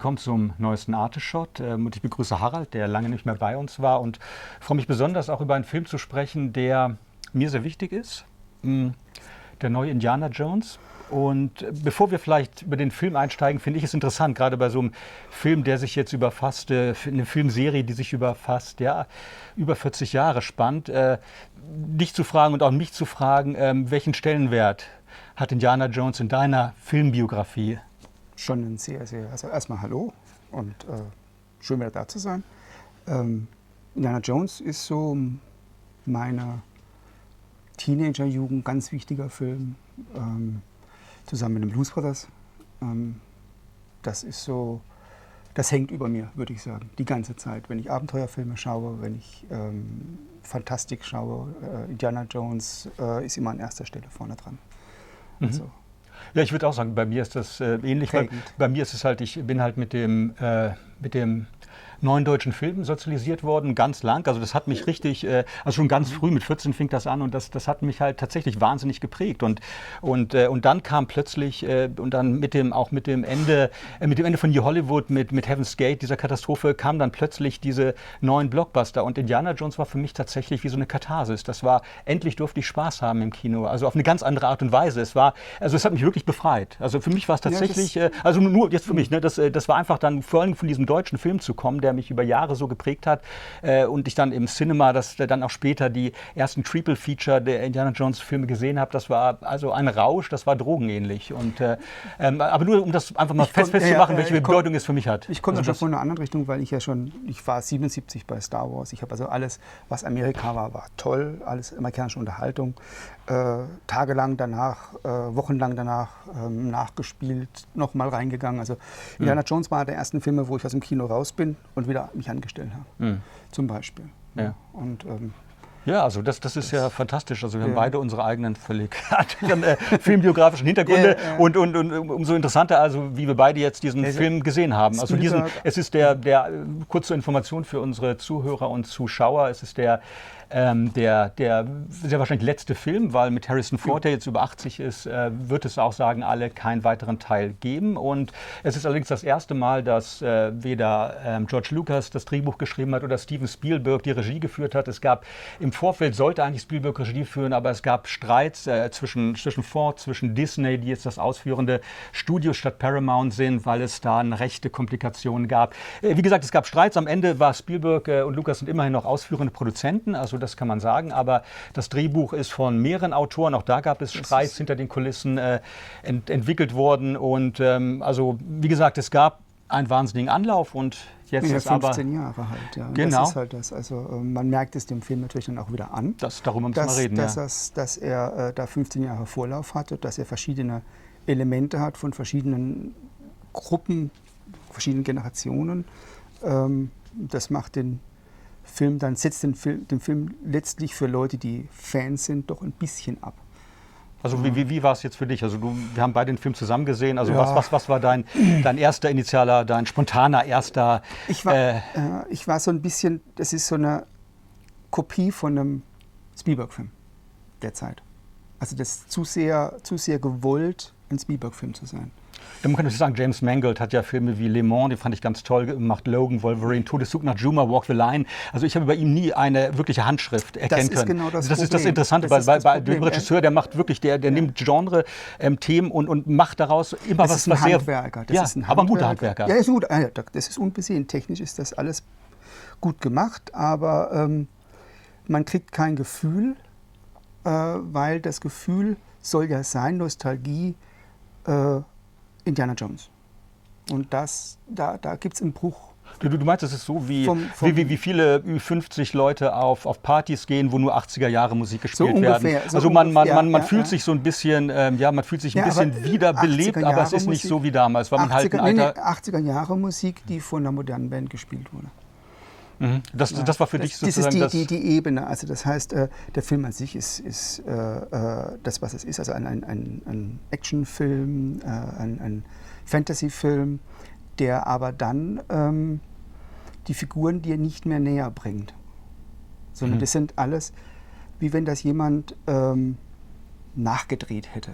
willkommen zum neuesten Arteshot. Ähm, und ich begrüße Harald, der lange nicht mehr bei uns war und freue mich besonders auch über einen Film zu sprechen, der mir sehr wichtig ist. Mm, der neue Indiana Jones. Und bevor wir vielleicht über den Film einsteigen, finde ich es interessant, gerade bei so einem Film, der sich jetzt über fast, äh, eine Filmserie, die sich über ja, über 40 Jahre spannt, äh, dich zu fragen und auch mich zu fragen, äh, welchen Stellenwert hat Indiana Jones in deiner Filmbiografie? Schon ein sehr, sehr, also erstmal Hallo und äh, schön wieder da zu sein. Ähm, Indiana Jones ist so meine Teenagerjugend ganz wichtiger Film, ähm, zusammen mit den Blues Brothers. Ähm, das ist so, das hängt über mir, würde ich sagen, die ganze Zeit. Wenn ich Abenteuerfilme schaue, wenn ich ähm, Fantastik schaue, äh, Indiana Jones äh, ist immer an erster Stelle vorne dran. Mhm. Also, ja, ich würde auch sagen, bei mir ist das äh, ähnlich. Bei, bei, mir ist es halt, ich bin halt mit dem, äh, mit dem neuen deutschen Filmen sozialisiert worden, ganz lang. Also das hat mich richtig, äh, also schon ganz früh, mit 14 fing das an und das, das hat mich halt tatsächlich wahnsinnig geprägt. Und, und, äh, und dann kam plötzlich, äh, und dann mit dem, auch mit dem Ende, mit dem Ende von New Hollywood, mit, mit Heaven's Gate, dieser Katastrophe, kam dann plötzlich diese neuen Blockbuster. Und Indiana Jones war für mich tatsächlich wie so eine Katharsis. Das war, endlich durfte ich Spaß haben im Kino. Also auf eine ganz andere Art und Weise. Es war, also es hat mich wirklich befreit. Also für mich war es tatsächlich, ja, also nur jetzt für mich, ne, das, das war einfach dann vor allem von diesem deutschen Film zu kommen, der mich über Jahre so geprägt hat. Äh, und ich dann im Cinema, das dann auch später die ersten Triple-Feature der Indiana Jones-Filme gesehen habe, das war also ein Rausch, das war drogenähnlich. Und, äh, ähm, aber nur, um das einfach mal fest, festzumachen, ja, welche Bedeutung es für mich hat. Ich komme also schon von einer anderen Richtung, weil ich ja schon, ich war 77 bei Star Wars. Ich habe also alles, was Amerika war, war toll, alles amerikanische Unterhaltung. Äh, tagelang danach, äh, wochenlang danach ähm, nachgespielt, nochmal reingegangen. Also Indiana mhm. Jones war einer der ersten Filme, wo ich aus dem Kino raus bin und wieder mich angestellt habe. Mhm. Zum Beispiel. Ja. Und ähm, ja, also das, das ist das, ja fantastisch. Also wir haben beide unsere eigenen völlig äh, filmbiografischen Hintergründe ja, ja. Und, und, und umso interessanter, also wie wir beide jetzt diesen Film gesehen haben. Also diesen, es ist der, der äh, kurze Information für unsere Zuhörer und Zuschauer. Es ist der ähm, der, der sehr wahrscheinlich letzte Film, weil mit Harrison Ford, der jetzt über 80 ist, äh, wird es auch sagen alle keinen weiteren Teil geben. Und es ist allerdings das erste Mal, dass äh, weder ähm, George Lucas das Drehbuch geschrieben hat oder Steven Spielberg die Regie geführt hat. Es gab im Vorfeld sollte eigentlich Spielberg Regie führen, aber es gab Streits äh, zwischen, zwischen Ford, zwischen Disney, die jetzt das ausführende Studio statt Paramount sind, weil es da eine rechte Komplikationen gab. Äh, wie gesagt, es gab Streits. Am Ende war Spielberg äh, und Lucas sind immerhin noch ausführende Produzenten. Also das kann man sagen. Aber das Drehbuch ist von mehreren Autoren, auch da gab es Streits hinter den Kulissen äh, ent entwickelt worden. Und ähm, also, wie gesagt, es gab einen wahnsinnigen Anlauf und jetzt ja, ist 15 aber, Jahre halt, ja. Genau. Das ist halt das. Also äh, man merkt es dem Film natürlich dann auch wieder an. Das, darüber müssen wir reden, dass, ja. dass, dass er äh, da 15 Jahre Vorlauf hatte, dass er verschiedene Elemente hat von verschiedenen Gruppen, verschiedenen Generationen. Ähm, das macht den Film, dann setzt den Film, den Film letztlich für Leute, die Fans sind, doch ein bisschen ab. Also wie, wie, wie war es jetzt für dich? Also du, wir haben beide den Film zusammen gesehen. Also ja. was, was, was war dein, dein erster initialer, dein spontaner erster? Ich war, äh, äh, ich war so ein bisschen, das ist so eine Kopie von einem Spielberg-Film der Zeit. Also das ist zu sehr, zu sehr gewollt, ein Spielberg-Film zu sein. Man könnte sagen, James Mangold hat ja Filme wie Le Mans, die fand ich ganz toll gemacht, Logan, Wolverine, Todeszug nach Juma, Walk the Line. Also ich habe bei ihm nie eine wirkliche Handschrift erkennen das können. Genau das, das ist das Interessante, das bei, bei, dem Regisseur, der macht wirklich, der, der ja. nimmt Genre-Themen ähm, und, und macht daraus immer das was, was Handwerker. Das ja, ist ein Handwerker. aber ein guter Handwerker. Ja, ist gut. Das ist unbesehen. Technisch ist das alles gut gemacht, aber ähm, man kriegt kein Gefühl, äh, weil das Gefühl soll ja sein, Nostalgie, äh, Indiana Jones. Und das, da, da gibt es einen Bruch. Du, du, meinst, es ist so, wie, vom, vom wie, wie, viele Ü50 Leute auf, auf Partys gehen, wo nur 80er Jahre Musik gespielt so ungefähr, werden. So also man, man, ja, man, man ja, fühlt ja. sich so ein bisschen, ähm, ja, man fühlt sich ein bisschen aber wiederbelebt, aber es ist nicht so wie damals, weil 80er, man halt ein alter... Nee, 80er Jahre Musik, die von einer modernen Band gespielt wurde. Mhm. Das, das war für das, dich sozusagen das ist die, die, die, Ebene. Also das heißt, äh, der Film an sich ist, ist äh, äh das, was es ist. Also ein, ein, ein Actionfilm, äh, ein, ein Fantasyfilm, der aber dann ähm, die Figuren dir nicht mehr näher bringt. Sondern mhm. das sind alles, wie wenn das jemand ähm, nachgedreht hätte.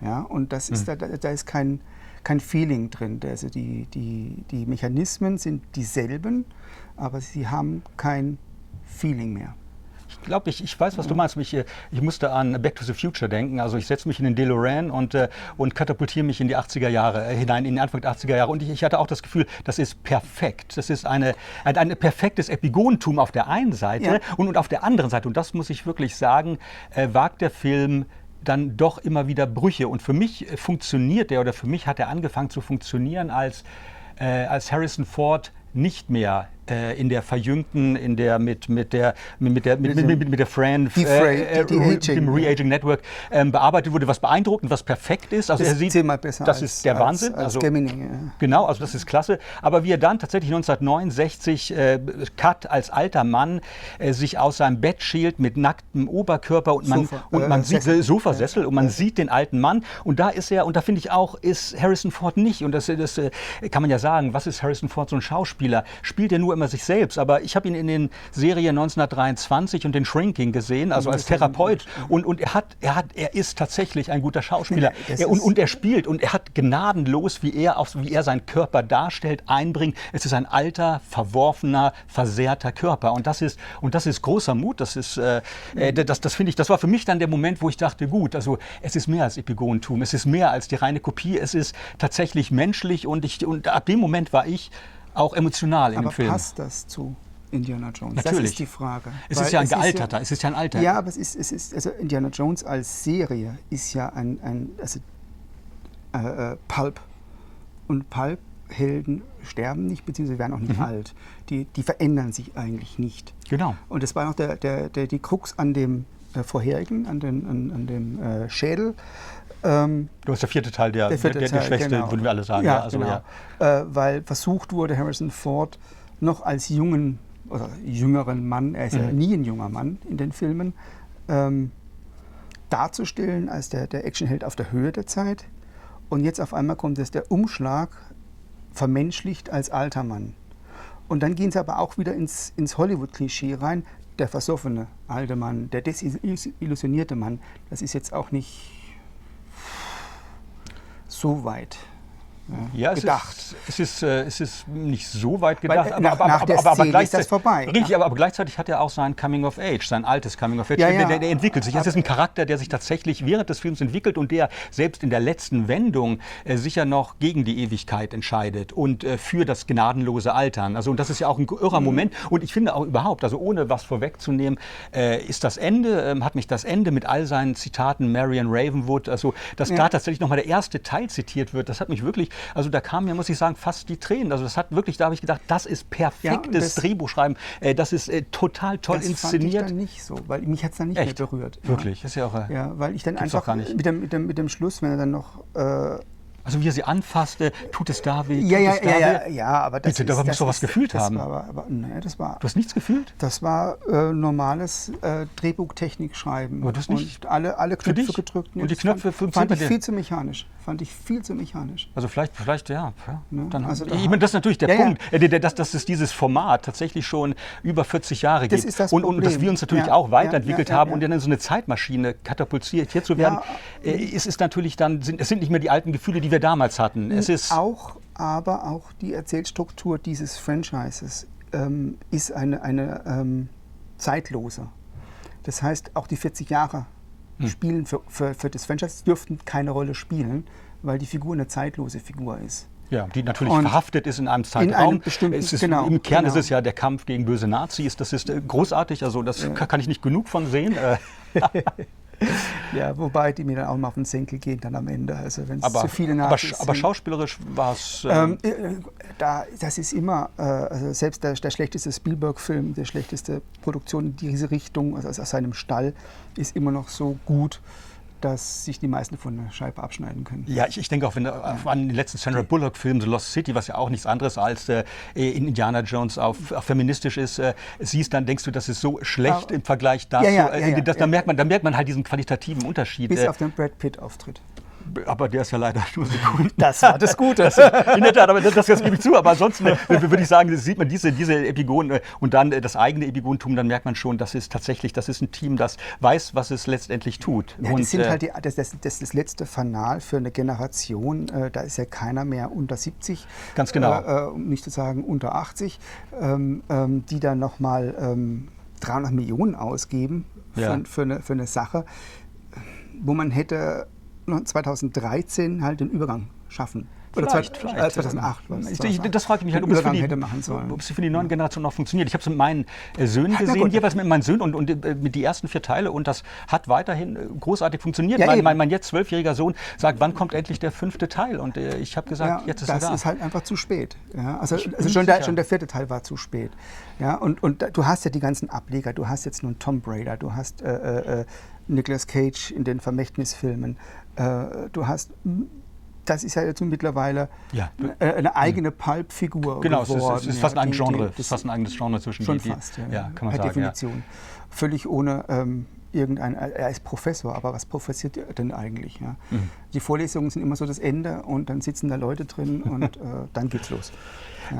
Ja, und das ist, mhm. da, da ist kein, kein Feeling drin. Also die, die, die Mechanismen sind dieselben, aber sie haben kein Feeling mehr. Ich glaube, ich, ich weiß, was du meinst. Ich, äh, ich musste an Back to the Future denken. Also ich setze mich in den DeLorean und, äh, und katapultiere mich in die 80er Jahre äh, hinein, in den Anfang der 80er Jahre. Und ich, ich, hatte auch das Gefühl, das ist perfekt. Das ist eine, ein, ein perfektes Epigonentum auf der einen Seite ja. und, und auf der anderen Seite. Und das muss ich wirklich sagen, äh, wagt der Film dann doch immer wieder Brüche. Und für mich äh, funktioniert der oder für mich hat er angefangen zu funktionieren, als, äh, als Harrison Ford nicht mehr äh, in der verjüngten, in der mit, mit der mit der mit, mit, mit, der Fran äh, äh, dem Reaging Network ähm, bearbeitet wurde, was beeindruckend, was perfekt ist. Also das er sieht, besser das als, ist der Wahnsinn. Als, als also, Gemini, ja. Genau, also das ist klasse. Aber wie er dann tatsächlich 1969 äh, Cut als alter Mann äh, sich aus seinem Bett schält mit nacktem Oberkörper und man Sofa, und man sieht Sessel. Sofasessel und man sieht den alten Mann und da ist er und da finde ich auch ist Harrison Ford nicht und das, das äh, kann man ja sagen, was ist Harrison Ford so ein Schauspieler? Spielt er nur immer sich selbst, aber ich habe ihn in den Serien 1923 und den Shrinking gesehen, also als Therapeut. Und, und er, hat, er, hat, er ist tatsächlich ein guter Schauspieler. Er, und, und er spielt und er hat gnadenlos, wie er, auf, wie er seinen Körper darstellt, einbringt. Es ist ein alter, verworfener, versehrter Körper. Und das ist, und das ist großer Mut. Das ist, äh, äh das, das finde ich, das war für mich dann der Moment, wo ich dachte, gut, also es ist mehr als Epigonentum, es ist mehr als die reine Kopie, es ist tatsächlich menschlich und, ich, und ab dem Moment war ich auch emotional aber im Film. passt das zu Indiana Jones? Natürlich. Das ist die Frage. Es ist ja ein gealterter, ja, es ist ja ein Alter. Ja, aber es ist, es ist, also Indiana Jones als Serie ist ja ein, ein also, äh, äh Pulp. Und Pulp-Helden sterben nicht, beziehungsweise werden auch nicht mhm. alt. Die, die verändern sich eigentlich nicht. Genau. Und das war auch der, der, der, die Krux an dem äh, vorherigen, an, den, an, an dem äh, Schädel. Ähm, du hast der vierte Teil, der, der, vierte der, der, der schwächste, genau. würden wir alle sagen. Ja, ja also, genau. ja. Äh, weil versucht wurde, Harrison Ford noch als jungen oder jüngeren Mann, er ist mhm. ja nie ein junger Mann in den Filmen, ähm, darzustellen als der, der Actionheld auf der Höhe der Zeit. Und jetzt auf einmal kommt es der Umschlag, vermenschlicht als alter Mann. Und dann gehen sie aber auch wieder ins, ins Hollywood-Klischee rein. Der versoffene alte Mann, der desillusionierte Mann, das ist jetzt auch nicht so weit ja, gedacht. Es ist, es, ist, äh, es ist nicht so weit gedacht, Weil, nach, aber, nach aber, aber, aber gleichzeitig, ist das vorbei. Richtig, ja. aber, aber, gleichzeitig hat er auch sein Coming of Age, sein altes Coming of Age. Ja, ja. Der, der, entwickelt sich. Es ist ein Charakter, der sich tatsächlich während des Films entwickelt und der selbst in der letzten Wendung äh, sicher noch gegen die Ewigkeit entscheidet und äh, für das gnadenlose Altern. Also und das ist ja auch ein irrer mhm. Moment. Und ich finde auch überhaupt, also ohne was vorwegzunehmen, äh, ist das Ende, ähm, hat mich das Ende mit all seinen Zitaten Marion Ravenwood, also dass da tatsächlich nochmal der erste Teil zitiert wird, das hat mich wirklich also da kamen mir, muss ich sagen, fast die Tränen. Also das hat wirklich, da habe ich gedacht, das ist perfektes ja, das, Drehbuchschreiben. Äh, das ist äh, total toll das inszeniert. Das fand ich dann nicht so, weil mich hat es dann nicht Echt? mehr berührt. Wirklich, ist ja auch. Äh, ja, weil ich dann einfach mit dem, mit, dem, mit dem Schluss, wenn er dann noch äh, also wie er sie anfasste, tut es da weh? Ja, ja, ja, ja, ja, aber das Bitte, ist, da musst du was gefühlt haben. War, aber, aber, nee, das war, du hast nichts gefühlt? Das war äh, normales äh, Drehbuchtechnik schreiben. Aber du hast nicht und alle, alle Knöpfe gedrückt. Nee, und die Knöpfe fand, fand ich viel zu mechanisch. Fand ich viel zu mechanisch. Also vielleicht, vielleicht ja. ja ne? dann, also ich meine, das ist natürlich der ja, Punkt, ja. Äh, dass, dass es dieses Format tatsächlich schon über 40 Jahre gibt. Das das und, und dass wir uns natürlich ja, auch weiterentwickelt haben und dann in so eine Zeitmaschine katapultiert hier zu werden, äh, ist, ist natürlich dann, sind, es sind nicht mehr die alten Gefühle, die wir damals hatten. Es ist auch, aber auch die Erzählstruktur dieses Franchises ähm, ist eine, eine ähm, zeitlose. Das heißt, auch die 40 Jahre hm. spielen für, für, für das Franchise dürften keine Rolle spielen, weil die Figur eine zeitlose Figur ist. Ja, die natürlich und verhaftet ist in einem Zeitraum. In einem bestimmten, es ist, genau, Im Kern genau. ist es ja der Kampf gegen böse Nazis. Das ist äh, großartig. Also das ja. kann ich nicht genug von sehen. Ja, wobei die mir dann auch mal auf den Senkel gehen dann am Ende. Also wenn es zu viele Nazis aber, aber schauspielerisch war es. Ähm, ähm, äh, da, das ist immer, äh, also selbst der, der schlechteste Spielberg-Film, der schlechteste Produktion in diese Richtung, also aus seinem Stall, ist immer noch so gut dass sich die meisten von der Scheibe abschneiden können. Ja, ich, ich denke auch wenn, ja. an den letzten Sandra Bullock-Film The Lost City, was ja auch nichts anderes als äh, in Indiana Jones auf, auf feministisch ist, äh, siehst, dann denkst du, das ist so schlecht ja. im Vergleich dazu. Ja, ja, äh, das, da, merkt man, da merkt man halt diesen qualitativen Unterschied. Bis äh, auf den Brad Pitt-Auftritt. Aber der ist ja leider nur Sekunden. Das war das Gute. Das, in der Tat, aber das, das, gebe ich zu. Aber ansonsten äh, würde ich sagen, sieht man diese, diese Epigonen äh, und dann äh, das eigene Epigonentum, dann merkt man schon, das ist tatsächlich, das ist ein Team, das weiß, was es letztendlich tut. Ja, und, das, sind halt die, das, das, das, das letzte Fanal für eine Generation. da ist ja keiner mehr unter 70. Ganz genau. Äh, um nicht zu sagen unter 80, ähm, ähm, die dann nochmal ähm, 300 Millionen ausgeben für, ja. für, eine, für eine Sache, wo man hätte 2013 halt den Übergang schaffen. Oder vielleicht, vielleicht. Äh, 2008. Ich, ich, das frage ich mich halt, ob es, für die, ob es für die neuen Generationen noch funktioniert. Ich habe es mit meinen äh, Söhnen gesehen, jeweils mit meinen Söhnen und, und äh, mit die ersten vier Teile und das hat weiterhin großartig funktioniert. Ja, mein, mein, mein, jetzt zwölfjähriger Sohn sagt, wann kommt endlich der fünfte Teil? Und äh, ich habe gesagt, ja, jetzt ist er da. Das ist halt einfach zu spät. Ja, also, also schon, der, schon, der, vierte Teil war zu spät. Ja, und, und du hast ja die ganzen Ableger. Du hast jetzt nun Tom Raider, du hast Nicolas Cage in den Vermächtnisfilmen. du hast das ist ja jetzt mittlerweile ja. eine, eine eigene Pulp-Figur genau, geworden. Genau, es ist, fast ein Genre, die, die, fast ein eigenes Genre zwischen schon die, fast, ja, ja, kann man sagen. Definition. Völlig ohne ähm, irgendein, er ist Professor, aber was professiert er denn eigentlich? Mhm. Die Vorlesungen sind immer so das Ende und dann sitzen da Leute drin und äh, dann geht's los.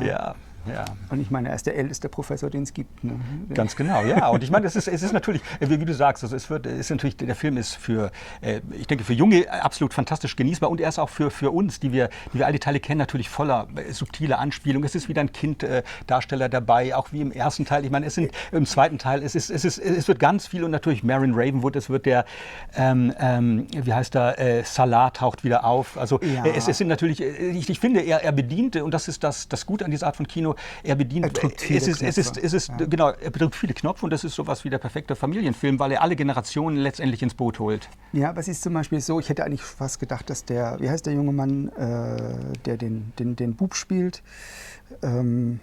ja. Ja. Und ich meine, er ist der älteste Professor, den es gibt. Ne? Ganz genau, ja. Und ich meine, es ist, es ist natürlich, wie, wie du sagst, also es wird, ist natürlich, der Film ist für, äh, ich denke, für Junge absolut fantastisch genießbar und er ist auch für, für uns, die wir, die wir alle Teile kennen, natürlich voller äh, subtiler Anspielung. Es ist wieder ein Kinddarsteller äh, dabei, auch wie im ersten Teil. Ich meine, es sind im zweiten Teil, es, ist, es, ist, es wird ganz viel und natürlich Marin Ravenwood, es wird der, ähm, ähm, wie heißt er, äh, Salah taucht wieder auf. Also ja. es, es sind natürlich, ich, ich finde, er, er bedient, und das ist das, das Gute an dieser Art von Kino, er bedient. Er drückt viele es ist, es ist, es ist, ja. Genau, er drückt viele Knöpfe und das ist sowas wie der perfekte Familienfilm, weil er alle Generationen letztendlich ins Boot holt. Ja, aber es ist zum Beispiel so, ich hätte eigentlich fast gedacht, dass der, wie heißt der junge Mann, äh, der den, den, den Bub spielt, ähm,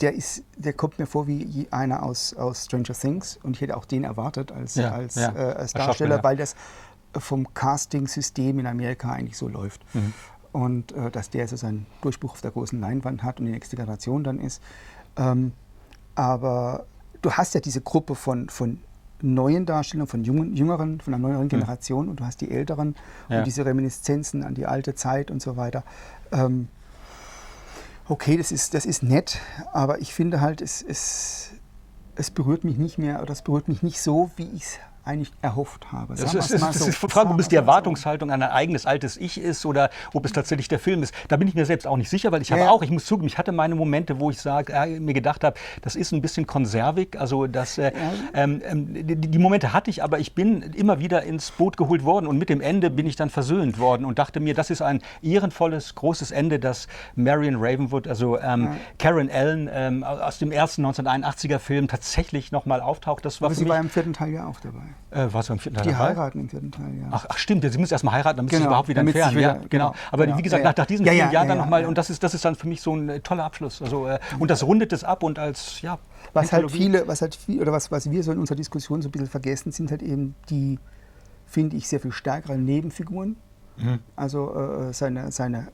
der, ist, der kommt mir vor wie einer aus, aus Stranger Things und ich hätte auch den erwartet als, ja, als, ja. Äh, als Darsteller, weil das vom Casting-System in Amerika eigentlich so läuft. Mhm und äh, dass der so seinen Durchbruch auf der großen Leinwand hat und die nächste Generation dann ist. Ähm, aber du hast ja diese Gruppe von, von neuen Darstellungen, von jungen, jüngeren, von einer neueren hm. Generation mhm. und du hast die älteren ja. und diese Reminiszenzen an die alte Zeit und so weiter. Ähm, okay, das ist, das ist nett, aber ich finde halt, es, es, es berührt mich nicht mehr oder es berührt mich nicht so, wie ich es eigentlich erhofft habe. Das ist, ist, so. ist Frage, ob es die Erwartungshaltung an ein eigenes altes Ich ist oder ob es tatsächlich der Film ist. Da bin ich mir selbst auch nicht sicher, weil ich habe auch, ich muss zugeben, ich hatte meine Momente, wo ich sag, äh, mir gedacht habe, das ist ein bisschen konservig. Also das, äh, ähm, ähm, die, die, Momente hatte ich, aber ich bin immer wieder ins Boot geholt worden und mit dem Ende bin ich dann versöhnt worden und dachte mir, das ist ein ehrenvolles, großes Ende, das Marion Ravenwood, also ähm, ja. Karen Allen ähm, aus dem ersten 1981er Film tatsächlich nochmal auftaucht. Das war aber sie war im vierten Teil ja auch dabei. Äh, was im vierten Teil? Die dabei? heiraten im vierten Teil, ja. Ach, ach stimmt, sie müssen erstmal heiraten, damit genau, sie sich überhaupt wieder entfernen. Wieder, ja, genau. genau. Aber genau. wie gesagt, ja, nach, nach diesen ja, vielen Jahren dann nochmal, und das ist, das ist dann für mich so ein äh, toller Abschluss. Also, äh, und das rundet es ab und als, ja. Was halt viele, was halt viel, oder was, was wir so in unserer Diskussion so ein bisschen vergessen, sind halt eben die, finde ich, sehr viel stärkeren Nebenfiguren. Mhm. Also äh, seine, seine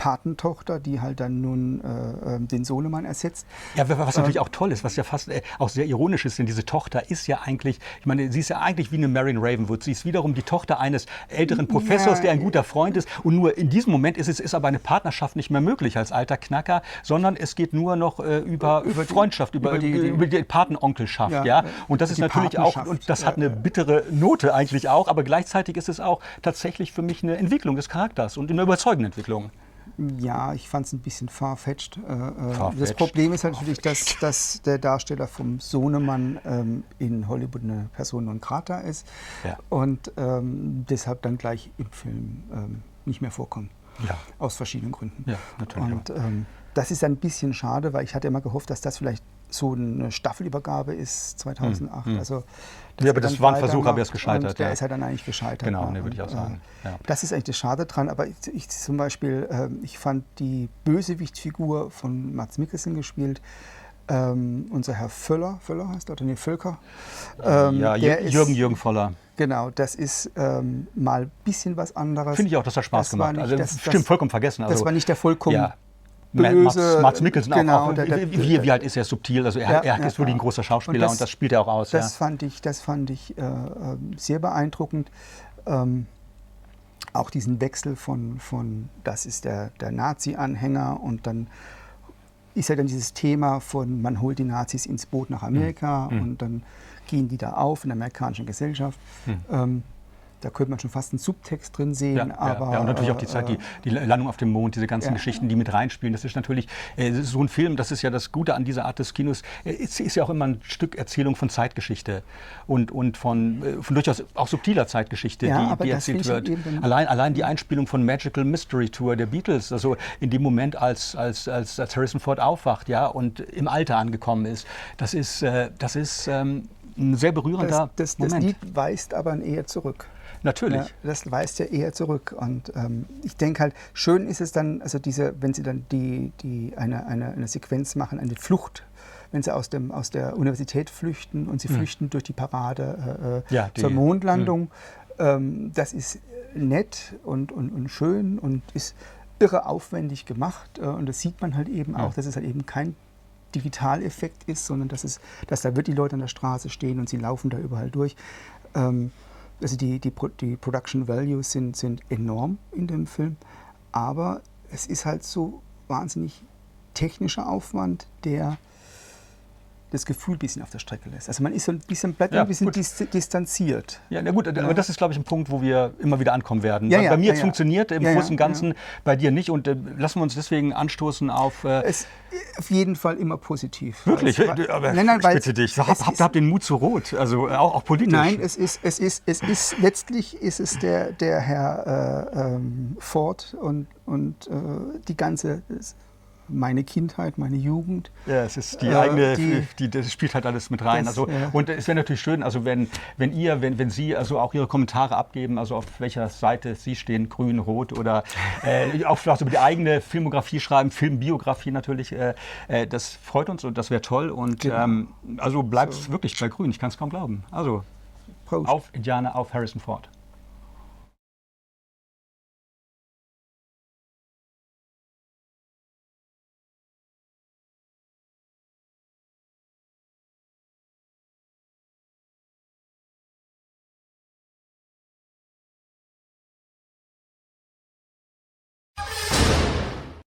Patentochter, die halt dann nun äh, ähm, den Sohnemann ersetzt. Ja, was natürlich äh, auch toll ist, was ja fast äh, auch sehr ironisch ist, denn diese Tochter ist ja eigentlich, ich meine, sie ist ja eigentlich wie eine Marion Ravenwood. Sie ist wiederum die Tochter eines älteren Professors, ja, der ein guter Freund ist. Und nur in diesem Moment ist es ist aber eine Partnerschaft nicht mehr möglich als alter Knacker, sondern es geht nur noch äh, über, über Freundschaft, über, über, die, die, über die Patenonkelschaft. Ja, ja, Und das ist natürlich auch, und das hat eine bittere Note eigentlich auch, aber gleichzeitig ist es auch tatsächlich für mich eine Entwicklung des Charakters und eine überzeugende Entwicklung. Ja, ich fand es ein bisschen farfetched. Äh, äh, farfetched. Das Problem ist natürlich, dass, dass der Darsteller vom Sohnemann ähm, in Hollywood eine Person non grata ist ja. und ähm, deshalb dann gleich im Film ähm, nicht mehr vorkommt. Ja. Aus verschiedenen Gründen. Ja, natürlich. Und ähm, das ist ein bisschen schade, weil ich hatte immer gehofft, dass das vielleicht so eine Staffelübergabe ist 2008. Mhm. Also ja, aber das war ein Versuch, aber er ist gescheitert. Der ja. ist halt dann eigentlich gescheitert. Genau, ne, würde ich auch sagen. Äh, ja. Das ist eigentlich das Schade dran, aber ich, ich zum Beispiel, äh, ich fand die Bösewichtfigur von Mats Mikkelsen gespielt, ähm, unser Herr Völler, Völler heißt er, oder nee, Völker. Ähm, ja, Jürgen, ist, Jürgen Voller. Genau, das ist ähm, mal ein bisschen was anderes. Finde ich auch, das hat Spaß das gemacht. Nicht, also, das, stimmt, vollkommen vergessen. Also, das war nicht der vollkommen ja böse. Mats, Mikkelsen genau, auch. auch der, der, wie, wie alt ist er subtil? Also er, ja, er ist wirklich ein großer Schauspieler und das, und das, spielt er auch aus. Das ja. fand ich, das fand ich äh, ähm, sehr beeindruckend. Ähm, auch diesen Wechsel von, von das ist der, der Nazi-Anhänger und dann ist ja dann dieses Thema von, man holt die Nazis ins Boot nach Amerika mhm. und dann gehen die da auf in der amerikanischen Gesellschaft. Mhm. Ähm, da könnte man schon fast einen Subtext drin sehen. Ja, aber, ja, und natürlich auch die Zeit, die, die Landung auf dem Mond, diese ganzen ja. Geschichten, die mit reinspielen. Das ist natürlich äh, so ein Film, das ist ja das Gute an dieser Art des Kinos. Äh, es ist ja auch immer ein Stück Erzählung von Zeitgeschichte und, und von, äh, von durchaus auch subtiler Zeitgeschichte, ja, die, die erzählt wird. Allein, allein die Einspielung von Magical Mystery Tour der Beatles, also in dem Moment, als, als, als, als Harrison Ford aufwacht ja, und im Alter angekommen ist, das ist, äh, das ist ähm, ein sehr berührender das, das, Moment. Das Lied weist aber eher zurück. Natürlich. Ja, das weist ja eher zurück. Und ähm, ich denke halt, schön ist es dann, also diese, wenn sie dann die, die eine, eine, eine Sequenz machen, eine Flucht wenn sie aus, dem, aus der Universität flüchten und sie mhm. flüchten durch die Parade äh, äh ja, die, zur Mondlandung. Mhm. Ähm, das ist nett und, und, und schön und ist irre aufwendig gemacht. Äh, und das sieht man halt eben auch, dass es halt eben kein Digitaleffekt ist, sondern dass, es, dass da wirklich Leute an der Straße stehen und sie laufen da überall durch. Ähm, also die, die, die Production Values sind, sind enorm in dem Film, aber es ist halt so wahnsinnig technischer Aufwand, der das Gefühl ein bisschen auf der Strecke lässt. Also man ist so ein bisschen, bleibt ja, ein bisschen dis distanziert. Ja, na gut, ja. aber das ist, glaube ich, ein Punkt, wo wir immer wieder ankommen werden. Ja, bei mir ja, es funktioniert im Großen und Ganzen, bei dir nicht. Und äh, lassen wir uns deswegen anstoßen auf... Äh, es, auf jeden Fall immer positiv. Wirklich? War, aber nein, nein, bitte dich. Habt hab, hab den Mut zu rot, also äh, auch, auch politisch. Nein, es ist, es ist, es ist letztlich ist es der, der Herr äh, ähm, Ford und, und äh, die ganze meine Kindheit, meine Jugend. Ja, es ist die äh, eigene, die, die, das spielt halt alles mit rein. Das, also, ja. Und es wäre natürlich schön, also wenn, wenn ihr, wenn, wenn Sie also auch Ihre Kommentare abgeben, also auf welcher Seite Sie stehen, grün, rot oder äh, auch vielleicht über die eigene Filmografie schreiben, Filmbiografie natürlich, äh, äh, das freut uns und das wäre toll. Und genau. ähm, also bleibt so. wirklich bei grün, ich kann es kaum glauben. Also Prost. auf Indianer, auf Harrison Ford.